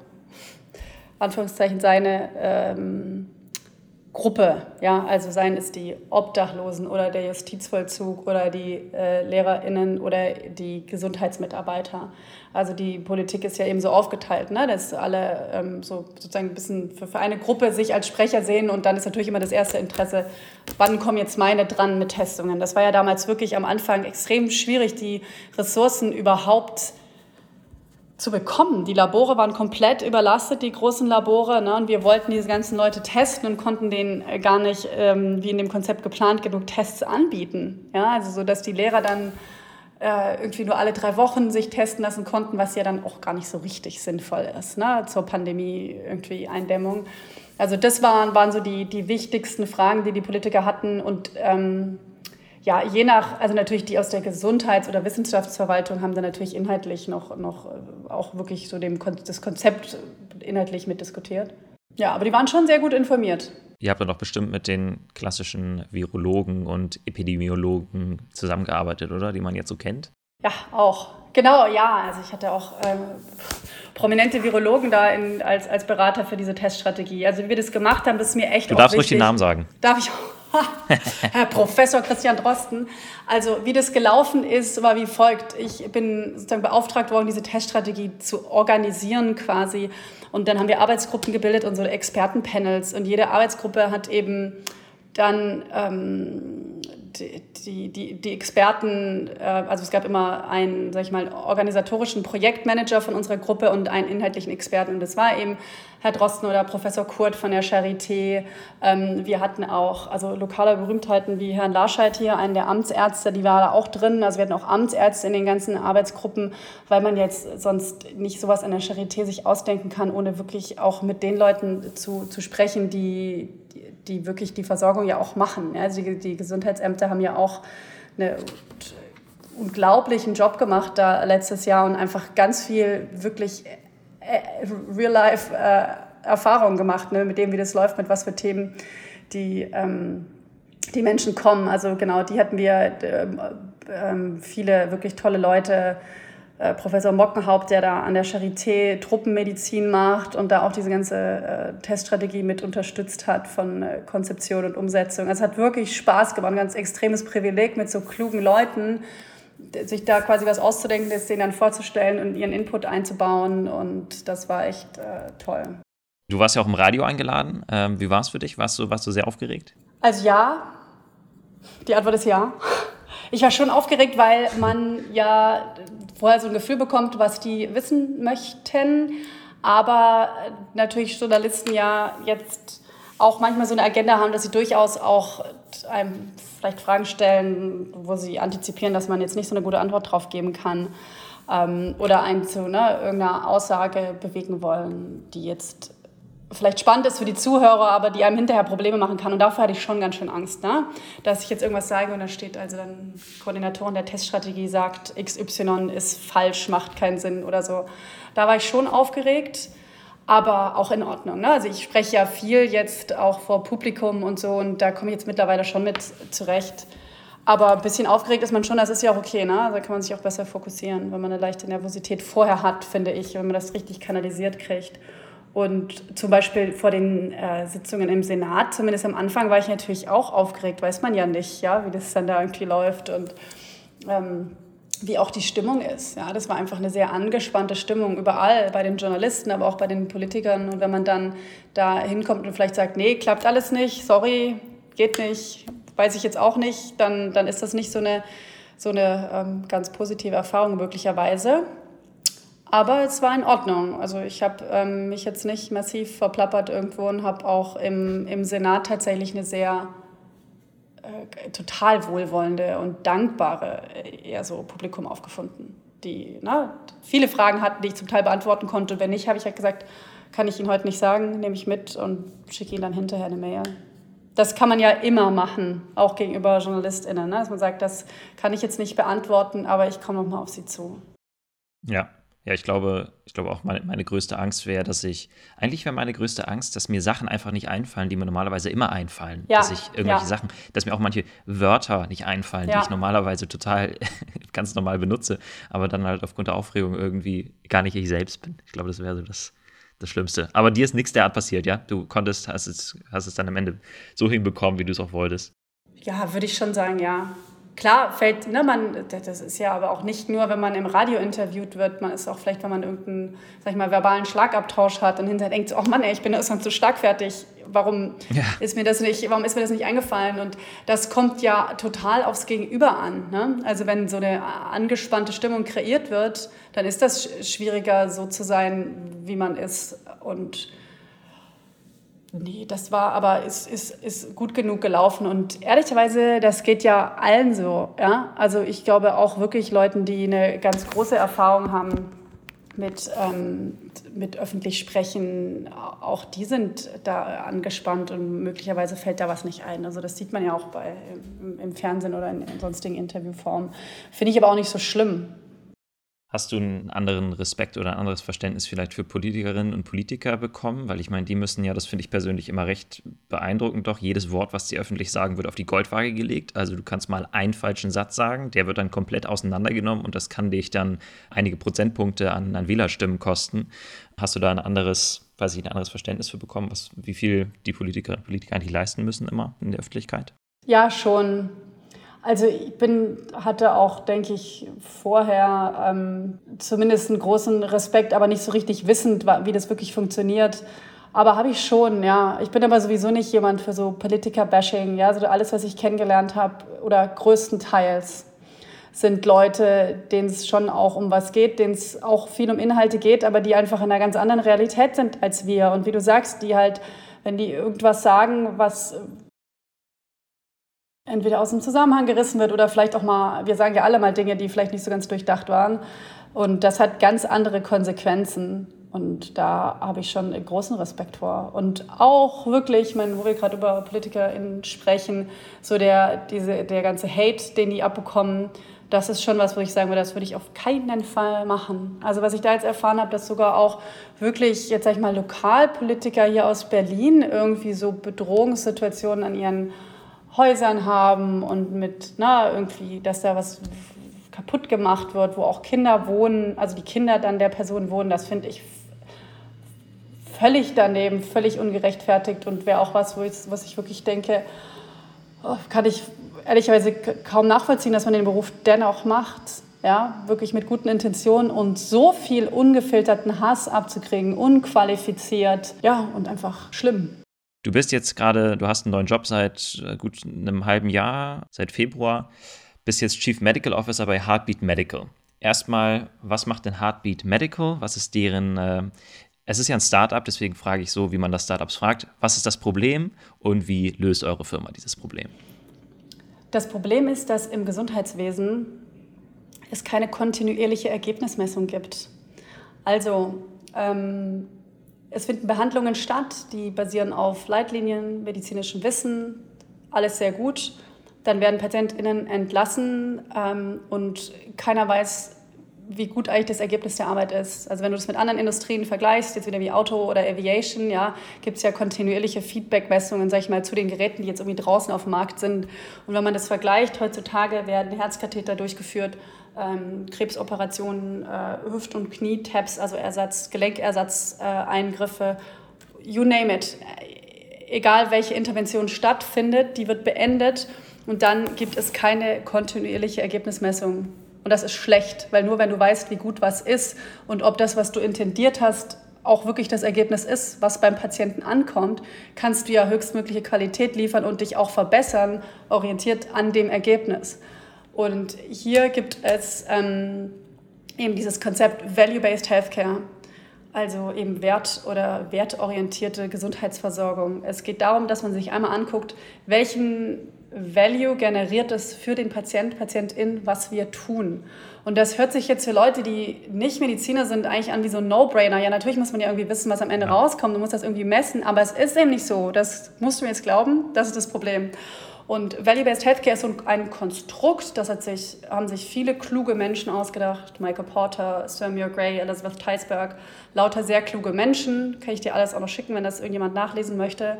Anführungszeichen, seine ähm, Gruppe, ja, also seien es die Obdachlosen oder der Justizvollzug oder die äh, LehrerInnen oder die Gesundheitsmitarbeiter. Also die Politik ist ja eben so aufgeteilt, ne, dass alle ähm, so sozusagen ein bisschen für, für eine Gruppe sich als Sprecher sehen und dann ist natürlich immer das erste Interesse, wann kommen jetzt meine dran mit Testungen. Das war ja damals wirklich am Anfang extrem schwierig, die Ressourcen überhaupt zu bekommen. Die Labore waren komplett überlastet, die großen Labore. Ne? Und wir wollten diese ganzen Leute testen und konnten denen äh, gar nicht, ähm, wie in dem Konzept geplant, genug Tests anbieten. Ja? Also so, dass die Lehrer dann äh, irgendwie nur alle drei Wochen sich testen lassen konnten, was ja dann auch gar nicht so richtig sinnvoll ist ne? zur Pandemie irgendwie Eindämmung. Also das waren, waren so die, die wichtigsten Fragen, die die Politiker hatten und ähm, ja, je nach, also natürlich die aus der Gesundheits- oder Wissenschaftsverwaltung haben dann natürlich inhaltlich noch, noch äh, auch wirklich so dem, das Konzept inhaltlich mitdiskutiert. Ja, aber die waren schon sehr gut informiert. Ihr habt ja doch bestimmt mit den klassischen Virologen und Epidemiologen zusammengearbeitet, oder? Die man jetzt so kennt? Ja, auch. Genau, ja. Also ich hatte auch ähm, prominente Virologen da in, als, als Berater für diese Teststrategie. Also wie wir das gemacht haben, das ist mir echt Du darfst ruhig den Namen sagen. Darf ich auch? Herr Professor Christian Drosten. Also wie das gelaufen ist, war wie folgt. Ich bin sozusagen beauftragt worden, diese Teststrategie zu organisieren quasi. Und dann haben wir Arbeitsgruppen gebildet und so Expertenpanels. Und jede Arbeitsgruppe hat eben dann ähm, die, die, die Experten, äh, also es gab immer einen, sag ich mal, organisatorischen Projektmanager von unserer Gruppe und einen inhaltlichen Experten. Und das war eben Herr Drosten oder Professor Kurt von der Charité. Ähm, wir hatten auch also lokale Berühmtheiten wie Herrn Larscheid hier, einen der Amtsärzte, die war da auch drin. Also wir hatten auch Amtsärzte in den ganzen Arbeitsgruppen, weil man jetzt sonst nicht sowas an der Charité sich ausdenken kann, ohne wirklich auch mit den Leuten zu, zu sprechen, die, die wirklich die Versorgung ja auch machen. Also die, die Gesundheitsämter haben ja auch einen unglaublichen Job gemacht da letztes Jahr und einfach ganz viel wirklich Real-Life-Erfahrungen gemacht, ne, mit dem, wie das läuft, mit was für Themen die, ähm, die Menschen kommen. Also genau, die hatten wir äh, äh, viele wirklich tolle Leute äh, Professor Mockenhaupt, der da an der Charité Truppenmedizin macht und da auch diese ganze äh, Teststrategie mit unterstützt hat von äh, Konzeption und Umsetzung. Also es hat wirklich Spaß gemacht, ein ganz extremes Privileg mit so klugen Leuten, sich da quasi was auszudenken, das denen dann vorzustellen und ihren Input einzubauen und das war echt äh, toll. Du warst ja auch im Radio eingeladen. Ähm, wie war es für dich? Warst du, warst du sehr aufgeregt? Also ja. Die Antwort ist ja. Ich war schon aufgeregt, weil man ja vorher so ein Gefühl bekommt, was die wissen möchten. Aber natürlich Journalisten ja jetzt auch manchmal so eine Agenda haben, dass sie durchaus auch einem vielleicht Fragen stellen, wo sie antizipieren, dass man jetzt nicht so eine gute Antwort drauf geben kann. Ähm, oder einen zu ne, irgendeiner Aussage bewegen wollen, die jetzt vielleicht spannend ist für die Zuhörer, aber die einem hinterher Probleme machen kann. Und dafür hatte ich schon ganz schön Angst, ne? dass ich jetzt irgendwas sage und da steht also dann Koordinatorin der Teststrategie sagt, XY ist falsch, macht keinen Sinn oder so. Da war ich schon aufgeregt, aber auch in Ordnung. Ne? Also ich spreche ja viel jetzt auch vor Publikum und so und da komme ich jetzt mittlerweile schon mit zurecht. Aber ein bisschen aufgeregt ist man schon, das ist ja auch okay, ne? Da kann man sich auch besser fokussieren, wenn man eine leichte Nervosität vorher hat, finde ich, wenn man das richtig kanalisiert kriegt. Und zum Beispiel vor den äh, Sitzungen im Senat, zumindest am Anfang, war ich natürlich auch aufgeregt, weiß man ja nicht, ja, wie das dann da irgendwie läuft und ähm, wie auch die Stimmung ist. Ja, das war einfach eine sehr angespannte Stimmung überall, bei den Journalisten, aber auch bei den Politikern. Und wenn man dann da hinkommt und vielleicht sagt, nee, klappt alles nicht, sorry, geht nicht, weiß ich jetzt auch nicht, dann, dann ist das nicht so eine, so eine ähm, ganz positive Erfahrung möglicherweise. Aber es war in Ordnung. Also ich habe ähm, mich jetzt nicht massiv verplappert irgendwo und habe auch im, im Senat tatsächlich eine sehr äh, total wohlwollende und dankbare äh, eher so Publikum aufgefunden, die ne, viele Fragen hatten, die ich zum Teil beantworten konnte. Wenn nicht, habe ich halt gesagt, kann ich Ihnen heute nicht sagen, nehme ich mit und schicke Ihnen dann hinterher eine Mail. Das kann man ja immer machen, auch gegenüber JournalistInnen, ne? dass man sagt, das kann ich jetzt nicht beantworten, aber ich komme nochmal auf Sie zu. Ja, ja, ich glaube, ich glaube auch meine, meine größte Angst wäre, dass ich, eigentlich wäre meine größte Angst, dass mir Sachen einfach nicht einfallen, die mir normalerweise immer einfallen. Ja, dass ich irgendwelche ja. Sachen, dass mir auch manche Wörter nicht einfallen, ja. die ich normalerweise total ganz normal benutze, aber dann halt aufgrund der Aufregung irgendwie gar nicht ich selbst bin. Ich glaube, das wäre so das, das Schlimmste. Aber dir ist nichts derart passiert, ja? Du konntest, hast es, hast es dann am Ende so hinbekommen, wie du es auch wolltest. Ja, würde ich schon sagen, ja klar fällt, ne, man, das ist ja aber auch nicht nur, wenn man im Radio interviewt wird, man ist auch vielleicht, wenn man irgendeinen, sag ich mal, verbalen Schlagabtausch hat und hinterher denkt, oh Mann, ey, ich bin irgendwann zu stark fertig, warum ja. ist mir das nicht, warum ist mir das nicht eingefallen? Und das kommt ja total aufs Gegenüber an. Ne? Also wenn so eine angespannte Stimmung kreiert wird, dann ist das schwieriger, so zu sein, wie man ist und Nee, das war aber ist, ist, ist gut genug gelaufen. Und ehrlicherweise, das geht ja allen so. Ja? Also ich glaube auch wirklich Leuten, die eine ganz große Erfahrung haben mit, ähm, mit öffentlich sprechen, auch die sind da angespannt und möglicherweise fällt da was nicht ein. Also das sieht man ja auch bei, im, im Fernsehen oder in, in sonstigen Interviewformen. Finde ich aber auch nicht so schlimm. Hast du einen anderen Respekt oder ein anderes Verständnis vielleicht für Politikerinnen und Politiker bekommen? Weil ich meine, die müssen ja, das finde ich persönlich immer recht beeindruckend, doch jedes Wort, was sie öffentlich sagen, wird auf die Goldwaage gelegt. Also du kannst mal einen falschen Satz sagen, der wird dann komplett auseinandergenommen und das kann dich dann einige Prozentpunkte an, an Wählerstimmen kosten. Hast du da ein anderes, weiß ich, ein anderes Verständnis für bekommen, was, wie viel die Politikerinnen und Politiker eigentlich leisten müssen immer in der Öffentlichkeit? Ja, schon. Also ich bin, hatte auch, denke ich, vorher ähm, zumindest einen großen Respekt, aber nicht so richtig wissend, wie das wirklich funktioniert. Aber habe ich schon, ja. Ich bin aber sowieso nicht jemand für so Politiker-Bashing. Ja? Also alles, was ich kennengelernt habe, oder größtenteils sind Leute, denen es schon auch um was geht, denen es auch viel um Inhalte geht, aber die einfach in einer ganz anderen Realität sind als wir. Und wie du sagst, die halt, wenn die irgendwas sagen, was entweder aus dem Zusammenhang gerissen wird oder vielleicht auch mal, wir sagen ja alle mal Dinge, die vielleicht nicht so ganz durchdacht waren. Und das hat ganz andere Konsequenzen. Und da habe ich schon großen Respekt vor. Und auch wirklich, ich meine, wo wir gerade über PolitikerInnen sprechen, so der, diese, der ganze Hate, den die abbekommen, das ist schon was, wo ich sagen würde, das würde ich auf keinen Fall machen. Also was ich da jetzt erfahren habe, dass sogar auch wirklich, jetzt sag ich mal, Lokalpolitiker hier aus Berlin irgendwie so Bedrohungssituationen an ihren Häusern haben und mit, na, irgendwie, dass da was kaputt gemacht wird, wo auch Kinder wohnen, also die Kinder dann der Person wohnen, das finde ich völlig daneben, völlig ungerechtfertigt und wäre auch was, wo ich, was ich wirklich denke, oh, kann ich ehrlicherweise kaum nachvollziehen, dass man den Beruf dennoch macht, ja, wirklich mit guten Intentionen und so viel ungefilterten Hass abzukriegen, unqualifiziert, ja, und einfach schlimm. Du bist jetzt gerade, du hast einen neuen Job seit äh, gut einem halben Jahr, seit Februar. bist jetzt Chief Medical Officer bei Heartbeat Medical. Erstmal, was macht denn Heartbeat Medical? Was ist deren, äh, es ist ja ein Startup, deswegen frage ich so, wie man das Startups fragt. Was ist das Problem und wie löst eure Firma dieses Problem? Das Problem ist, dass im Gesundheitswesen es keine kontinuierliche Ergebnismessung gibt. Also ähm, es finden Behandlungen statt, die basieren auf Leitlinien, medizinischem Wissen, alles sehr gut. Dann werden PatientInnen entlassen ähm, und keiner weiß, wie gut eigentlich das Ergebnis der Arbeit ist. Also wenn du das mit anderen Industrien vergleichst, jetzt wieder wie Auto oder Aviation, ja, gibt es ja kontinuierliche Feedback-Messungen, sag ich mal, zu den Geräten, die jetzt irgendwie draußen auf dem Markt sind. Und wenn man das vergleicht, heutzutage werden Herzkatheter durchgeführt, ähm, Krebsoperationen, äh, Hüft- und Knie-Tabs, also Ersatz, Gelenkersatzeingriffe, äh, you name it. Egal welche Intervention stattfindet, die wird beendet und dann gibt es keine kontinuierliche Ergebnismessung. Und das ist schlecht, weil nur wenn du weißt, wie gut was ist und ob das, was du intendiert hast, auch wirklich das Ergebnis ist, was beim Patienten ankommt, kannst du ja höchstmögliche Qualität liefern und dich auch verbessern, orientiert an dem Ergebnis. Und hier gibt es ähm, eben dieses Konzept Value-Based Healthcare, also eben wert- oder wertorientierte Gesundheitsversorgung. Es geht darum, dass man sich einmal anguckt, welchen Value generiert es für den Patient, Patientin, was wir tun. Und das hört sich jetzt für Leute, die nicht Mediziner sind, eigentlich an wie so ein No-Brainer. Ja, natürlich muss man ja irgendwie wissen, was am Ende rauskommt. Du musst das irgendwie messen. Aber es ist eben nicht so. Das musst du mir jetzt glauben. Das ist das Problem. Und Value-Based Healthcare ist ein Konstrukt, das hat sich, haben sich viele kluge Menschen ausgedacht. Michael Porter, Samuel Gray, Elizabeth Teisberg. Lauter sehr kluge Menschen. Kann ich dir alles auch noch schicken, wenn das irgendjemand nachlesen möchte.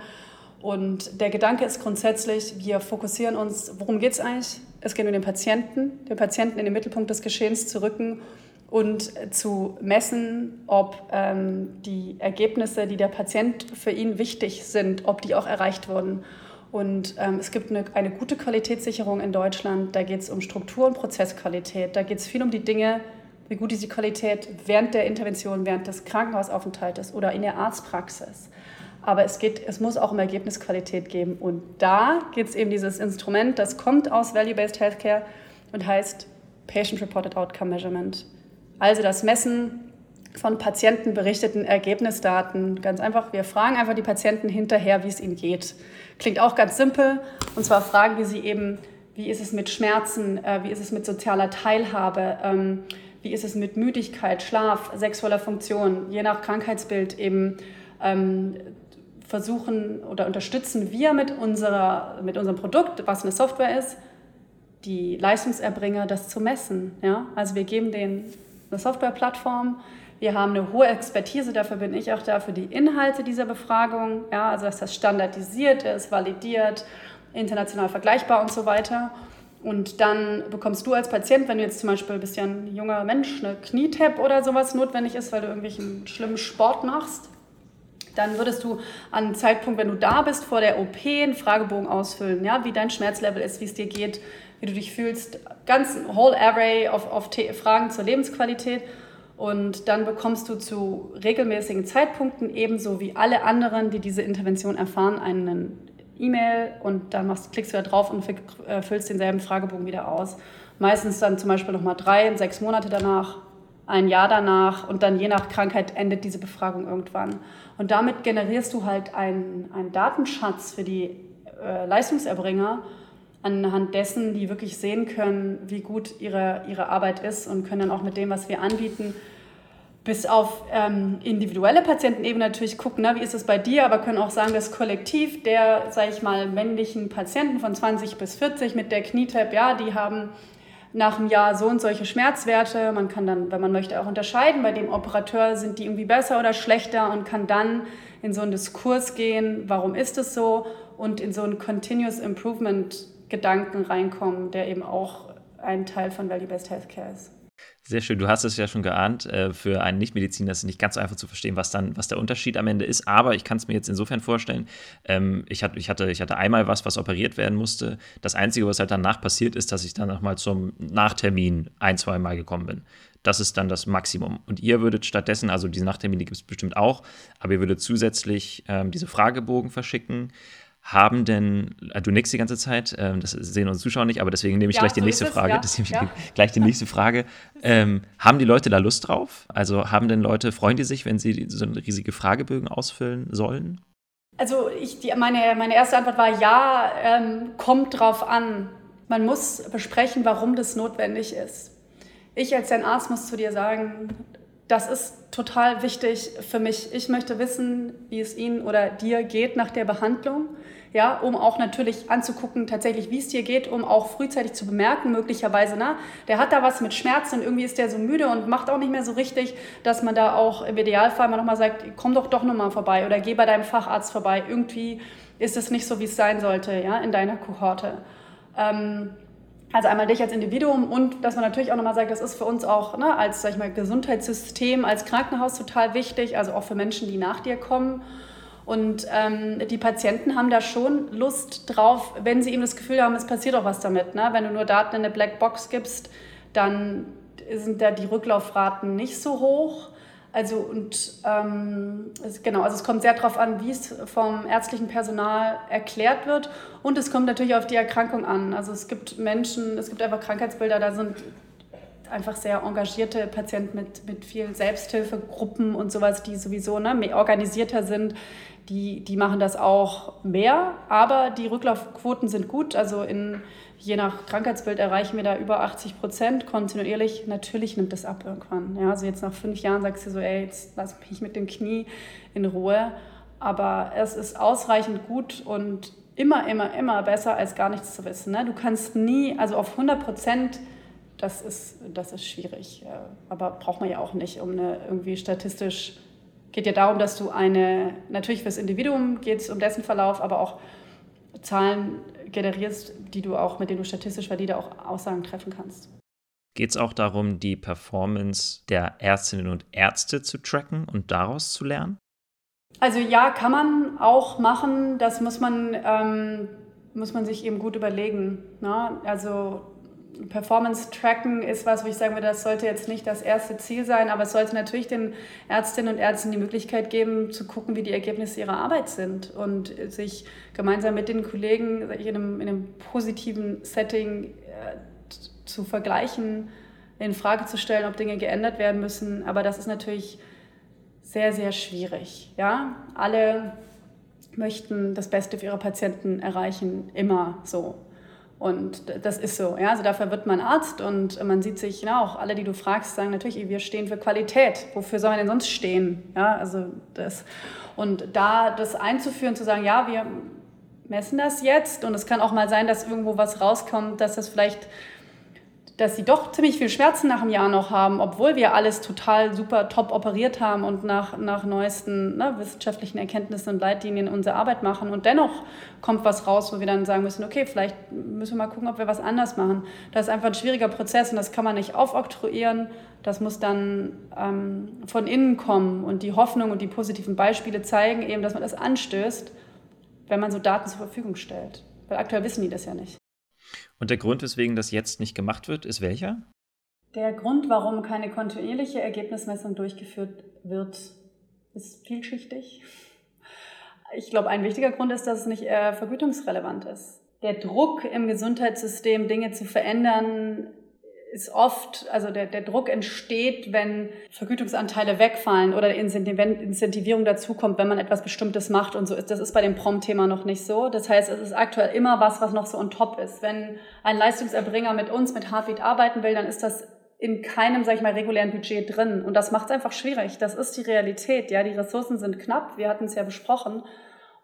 Und der Gedanke ist grundsätzlich, wir fokussieren uns, worum geht es eigentlich? Es geht um den Patienten, den Patienten in den Mittelpunkt des Geschehens zu rücken und zu messen, ob ähm, die Ergebnisse, die der Patient für ihn wichtig sind, ob die auch erreicht wurden. Und ähm, es gibt eine, eine gute Qualitätssicherung in Deutschland. Da geht es um Struktur- und Prozessqualität. Da geht es viel um die Dinge, wie gut ist die Qualität während der Intervention, während des Krankenhausaufenthaltes oder in der Arztpraxis. Aber es, geht, es muss auch um Ergebnisqualität geben. Und da gibt es eben dieses Instrument, das kommt aus Value-Based Healthcare und heißt Patient-Reported Outcome Measurement. Also das Messen von patientenberichteten Ergebnisdaten. Ganz einfach, wir fragen einfach die Patienten hinterher, wie es ihnen geht. Klingt auch ganz simpel. Und zwar fragen wir sie eben, wie ist es mit Schmerzen, äh, wie ist es mit sozialer Teilhabe, ähm, wie ist es mit Müdigkeit, Schlaf, sexueller Funktion, je nach Krankheitsbild eben ähm, versuchen oder unterstützen wir mit, unserer, mit unserem Produkt, was eine Software ist, die Leistungserbringer, das zu messen. Ja? Also wir geben denen eine Softwareplattform, wir haben eine hohe Expertise, dafür bin ich auch da für die Inhalte dieser Befragung, ja? also dass das standardisiert ist, validiert, international vergleichbar und so weiter. Und dann bekommst du als Patient, wenn du jetzt zum Beispiel bist ja ein junger Mensch, eine Knietap oder sowas notwendig ist, weil du irgendwelchen schlimmen Sport machst, dann würdest du an einem Zeitpunkt, wenn du da bist, vor der OP einen Fragebogen ausfüllen, ja, wie dein Schmerzlevel ist, wie es dir geht, wie du dich fühlst. Ganz whole array of, of Fragen zur Lebensqualität. Und dann bekommst du zu regelmäßigen Zeitpunkten, ebenso wie alle anderen, die diese Intervention erfahren, einen E-Mail und dann machst, klickst du da drauf und äh, füllst denselben Fragebogen wieder aus. Meistens dann zum Beispiel nochmal drei, sechs Monate danach ein Jahr danach und dann je nach Krankheit endet diese Befragung irgendwann. Und damit generierst du halt einen, einen Datenschatz für die äh, Leistungserbringer, anhand dessen die wirklich sehen können, wie gut ihre, ihre Arbeit ist und können dann auch mit dem, was wir anbieten, bis auf ähm, individuelle Patientenebene natürlich gucken, na, wie ist es bei dir, aber können auch sagen, das Kollektiv der, sage ich mal, männlichen Patienten von 20 bis 40 mit der Knietap, ja, die haben nach einem Jahr so und solche Schmerzwerte. Man kann dann, wenn man möchte, auch unterscheiden. Bei dem Operateur sind die irgendwie besser oder schlechter und kann dann in so einen Diskurs gehen, warum ist es so und in so einen Continuous Improvement Gedanken reinkommen, der eben auch ein Teil von Value-Based Healthcare ist. Sehr schön. Du hast es ja schon geahnt. Äh, für einen Nichtmediziner ist es nicht ganz so einfach zu verstehen, was dann, was der Unterschied am Ende ist. Aber ich kann es mir jetzt insofern vorstellen. Ähm, ich, hatte, ich, hatte, ich hatte einmal was, was operiert werden musste. Das Einzige, was halt danach passiert ist, dass ich dann nochmal zum Nachtermin ein, zwei Mal gekommen bin. Das ist dann das Maximum. Und ihr würdet stattdessen, also diese Nachtermine gibt es bestimmt auch, aber ihr würdet zusätzlich ähm, diese Fragebogen verschicken haben denn, äh, du nickst die ganze Zeit, ähm, das sehen unsere Zuschauer nicht, aber deswegen nehme ich ja, gleich die so nächste Frage. Ja. Deswegen ja. gleich die nächste Frage. Ähm, haben die Leute da Lust drauf? Also haben denn Leute, freuen die sich, wenn sie so riesige Fragebögen ausfüllen sollen? Also ich, die, meine, meine erste Antwort war ja, ähm, kommt drauf an. Man muss besprechen, warum das notwendig ist. Ich als dein Arzt muss zu dir sagen, das ist total wichtig für mich. Ich möchte wissen, wie es Ihnen oder dir geht nach der Behandlung ja, um auch natürlich anzugucken, tatsächlich, wie es dir geht, um auch frühzeitig zu bemerken, möglicherweise, na, der hat da was mit Schmerzen und irgendwie ist der so müde und macht auch nicht mehr so richtig, dass man da auch im Idealfall mal nochmal sagt, komm doch doch nochmal vorbei oder geh bei deinem Facharzt vorbei. Irgendwie ist es nicht so, wie es sein sollte, ja, in deiner Kohorte. Ähm, also einmal dich als Individuum und dass man natürlich auch nochmal sagt, das ist für uns auch ne, als sag ich mal, Gesundheitssystem, als Krankenhaus total wichtig, also auch für Menschen, die nach dir kommen. Und ähm, die Patienten haben da schon Lust drauf, wenn sie eben das Gefühl haben, es passiert auch was damit. Ne? Wenn du nur Daten in eine Blackbox gibst, dann sind da die Rücklaufraten nicht so hoch. Also und ähm, es, genau, also es kommt sehr darauf an, wie es vom ärztlichen Personal erklärt wird und es kommt natürlich auf die Erkrankung an. Also es gibt Menschen, es gibt einfach Krankheitsbilder, da sind einfach sehr engagierte Patienten mit, mit vielen Selbsthilfegruppen und sowas, die sowieso ne, organisierter sind, die, die machen das auch mehr, aber die Rücklaufquoten sind gut. Also in, je nach Krankheitsbild erreichen wir da über 80 Prozent kontinuierlich. Natürlich nimmt das ab irgendwann. Ja, also jetzt nach fünf Jahren sagst du so, ey, jetzt lass mich mit dem Knie in Ruhe. Aber es ist ausreichend gut und immer, immer, immer besser, als gar nichts zu wissen. Ne? Du kannst nie, also auf 100 Prozent, das ist, das ist schwierig. Aber braucht man ja auch nicht, um eine irgendwie statistisch geht ja darum, dass du eine, natürlich fürs Individuum geht es um dessen Verlauf, aber auch Zahlen generierst, die du auch, mit denen du statistisch valide auch Aussagen treffen kannst. Geht es auch darum, die Performance der Ärztinnen und Ärzte zu tracken und daraus zu lernen? Also ja, kann man auch machen. Das muss man, ähm, muss man sich eben gut überlegen. Ne? Also Performance tracken ist was, wo ich sagen würde, das sollte jetzt nicht das erste Ziel sein, aber es sollte natürlich den Ärztinnen und Ärzten die Möglichkeit geben, zu gucken, wie die Ergebnisse ihrer Arbeit sind und sich gemeinsam mit den Kollegen in einem, in einem positiven Setting äh, zu vergleichen, in Frage zu stellen, ob Dinge geändert werden müssen. Aber das ist natürlich sehr, sehr schwierig. Ja? Alle möchten das Beste für ihre Patienten erreichen, immer so. Und das ist so. Ja? Also dafür wird man Arzt und man sieht sich, ja, auch alle, die du fragst, sagen natürlich, wir stehen für Qualität. Wofür soll man denn sonst stehen? Ja, also das. Und da das einzuführen, zu sagen, ja, wir messen das jetzt und es kann auch mal sein, dass irgendwo was rauskommt, dass das vielleicht dass sie doch ziemlich viel Schmerzen nach einem Jahr noch haben, obwohl wir alles total super top operiert haben und nach, nach neuesten ne, wissenschaftlichen Erkenntnissen und Leitlinien unsere Arbeit machen. Und dennoch kommt was raus, wo wir dann sagen müssen, okay, vielleicht müssen wir mal gucken, ob wir was anders machen. Das ist einfach ein schwieriger Prozess und das kann man nicht aufoktroyieren. Das muss dann ähm, von innen kommen und die Hoffnung und die positiven Beispiele zeigen eben, dass man das anstößt, wenn man so Daten zur Verfügung stellt. Weil aktuell wissen die das ja nicht. Und der Grund, weswegen das jetzt nicht gemacht wird, ist welcher? Der Grund, warum keine kontinuierliche Ergebnismessung durchgeführt wird, ist vielschichtig. Ich glaube, ein wichtiger Grund ist, dass es nicht äh, vergütungsrelevant ist. Der Druck im Gesundheitssystem, Dinge zu verändern, ist oft, also der, der Druck entsteht, wenn Vergütungsanteile wegfallen oder Incentivierung dazukommt, wenn man etwas Bestimmtes macht und so ist. Das ist bei dem Prom-Thema noch nicht so. Das heißt, es ist aktuell immer was, was noch so on top ist. Wenn ein Leistungserbringer mit uns, mit Heartbeat arbeiten will, dann ist das in keinem, sag ich mal, regulären Budget drin. Und das macht es einfach schwierig. Das ist die Realität. Ja, die Ressourcen sind knapp. Wir hatten es ja besprochen.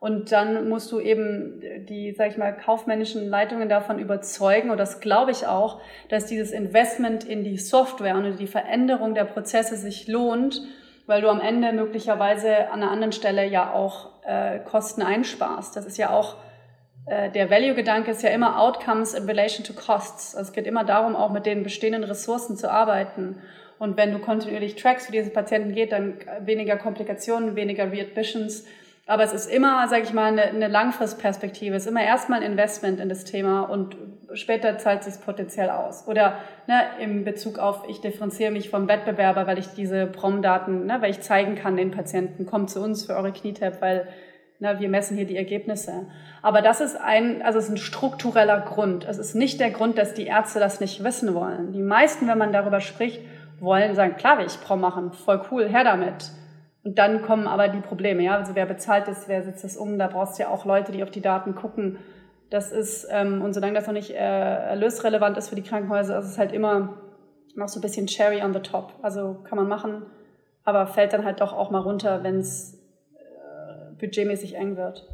Und dann musst du eben die, sag ich mal, kaufmännischen Leitungen davon überzeugen, und das glaube ich auch, dass dieses Investment in die Software und die Veränderung der Prozesse sich lohnt, weil du am Ende möglicherweise an einer anderen Stelle ja auch äh, Kosten einsparst. Das ist ja auch äh, der Value-Gedanke ist ja immer Outcomes in relation to Costs. Also es geht immer darum, auch mit den bestehenden Ressourcen zu arbeiten. Und wenn du kontinuierlich trackst, wie diese Patienten geht, dann weniger Komplikationen, weniger Readmissions, aber es ist immer, sage ich mal, eine, eine Langfristperspektive. Es ist immer erstmal ein Investment in das Thema und später zahlt sich potenziell aus. Oder ne, im Bezug auf, ich differenziere mich vom Wettbewerber, weil ich diese Prom-Daten, ne, weil ich zeigen kann den Patienten, kommt zu uns für eure Knietap, weil Na, wir messen hier die Ergebnisse. Aber das ist ein, also es ist ein struktureller Grund. Es ist nicht der Grund, dass die Ärzte das nicht wissen wollen. Die meisten, wenn man darüber spricht, wollen sagen, klar will ich Prom machen, voll cool, her damit. Und dann kommen aber die Probleme, ja. Also wer bezahlt das, wer setzt das um, da brauchst du ja auch Leute, die auf die Daten gucken. Das ist, ähm, und solange das noch nicht äh, erlösrelevant ist für die Krankenhäuser, ist es halt immer noch so ein bisschen Cherry on the top. Also kann man machen, aber fällt dann halt doch auch mal runter, wenn es äh, budgetmäßig eng wird.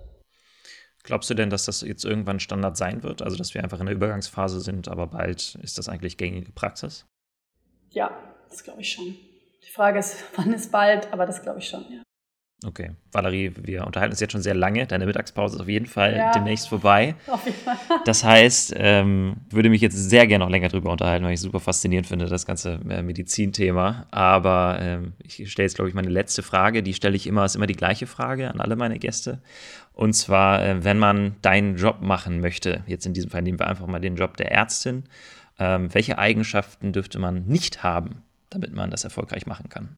Glaubst du denn, dass das jetzt irgendwann Standard sein wird? Also, dass wir einfach in der Übergangsphase sind, aber bald ist das eigentlich gängige Praxis? Ja, das glaube ich schon. Die Frage ist, wann ist bald, aber das glaube ich schon, ja. Okay. Valerie, wir unterhalten uns jetzt schon sehr lange. Deine Mittagspause ist auf jeden Fall ja. demnächst vorbei. Auf jeden Fall. Das heißt, ähm, würde mich jetzt sehr gerne noch länger darüber unterhalten, weil ich super faszinierend finde, das ganze äh, Medizinthema. Aber ähm, ich stelle jetzt, glaube ich, meine letzte Frage. Die stelle ich immer, ist immer die gleiche Frage an alle meine Gäste. Und zwar, äh, wenn man deinen Job machen möchte, jetzt in diesem Fall nehmen wir einfach mal den Job der Ärztin, ähm, welche Eigenschaften dürfte man nicht haben, damit man das erfolgreich machen kann?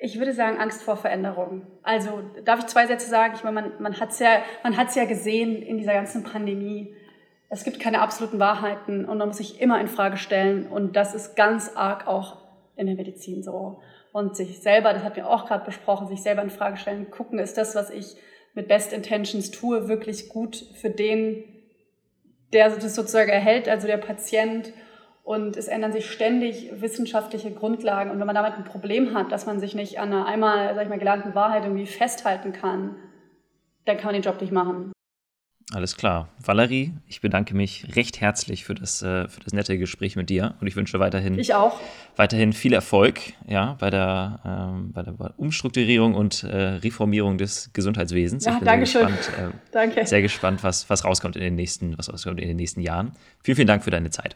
Ich würde sagen, Angst vor Veränderung. Also darf ich zwei Sätze sagen? Ich meine, man, man hat es ja, ja gesehen in dieser ganzen Pandemie. Es gibt keine absoluten Wahrheiten und man muss sich immer in Frage stellen. Und das ist ganz arg auch in der Medizin so. Und sich selber, das hatten wir auch gerade besprochen, sich selber in Frage stellen, gucken, ist das, was ich mit Best Intentions tue, wirklich gut für den, der das sozusagen erhält, also der Patient und es ändern sich ständig wissenschaftliche Grundlagen. Und wenn man damit ein Problem hat, dass man sich nicht an einer einmal, sag ich mal, gelernten Wahrheit irgendwie festhalten kann, dann kann man den Job nicht machen. Alles klar. Valerie, ich bedanke mich recht herzlich für das, äh, für das nette Gespräch mit dir und ich wünsche weiterhin, ich auch. weiterhin viel Erfolg ja, bei, der, ähm, bei der Umstrukturierung und äh, Reformierung des Gesundheitswesens. Ja, ich bin danke sehr gespannt, schön. Äh, danke. Sehr gespannt, was, was rauskommt in den nächsten, was rauskommt in den nächsten Jahren. Vielen, vielen Dank für deine Zeit.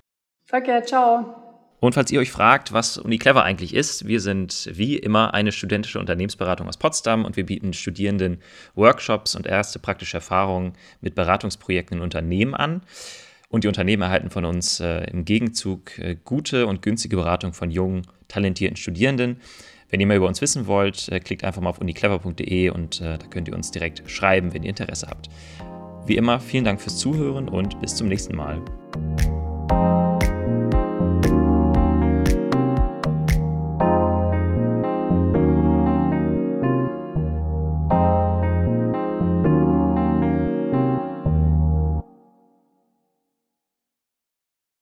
Danke, ciao. Und falls ihr euch fragt, was UniClever eigentlich ist, wir sind wie immer eine studentische Unternehmensberatung aus Potsdam und wir bieten Studierenden Workshops und erste praktische Erfahrungen mit Beratungsprojekten in Unternehmen an. Und die Unternehmen erhalten von uns äh, im Gegenzug äh, gute und günstige Beratung von jungen, talentierten Studierenden. Wenn ihr mehr über uns wissen wollt, äh, klickt einfach mal auf uniclever.de und äh, da könnt ihr uns direkt schreiben, wenn ihr Interesse habt. Wie immer, vielen Dank fürs Zuhören und bis zum nächsten Mal.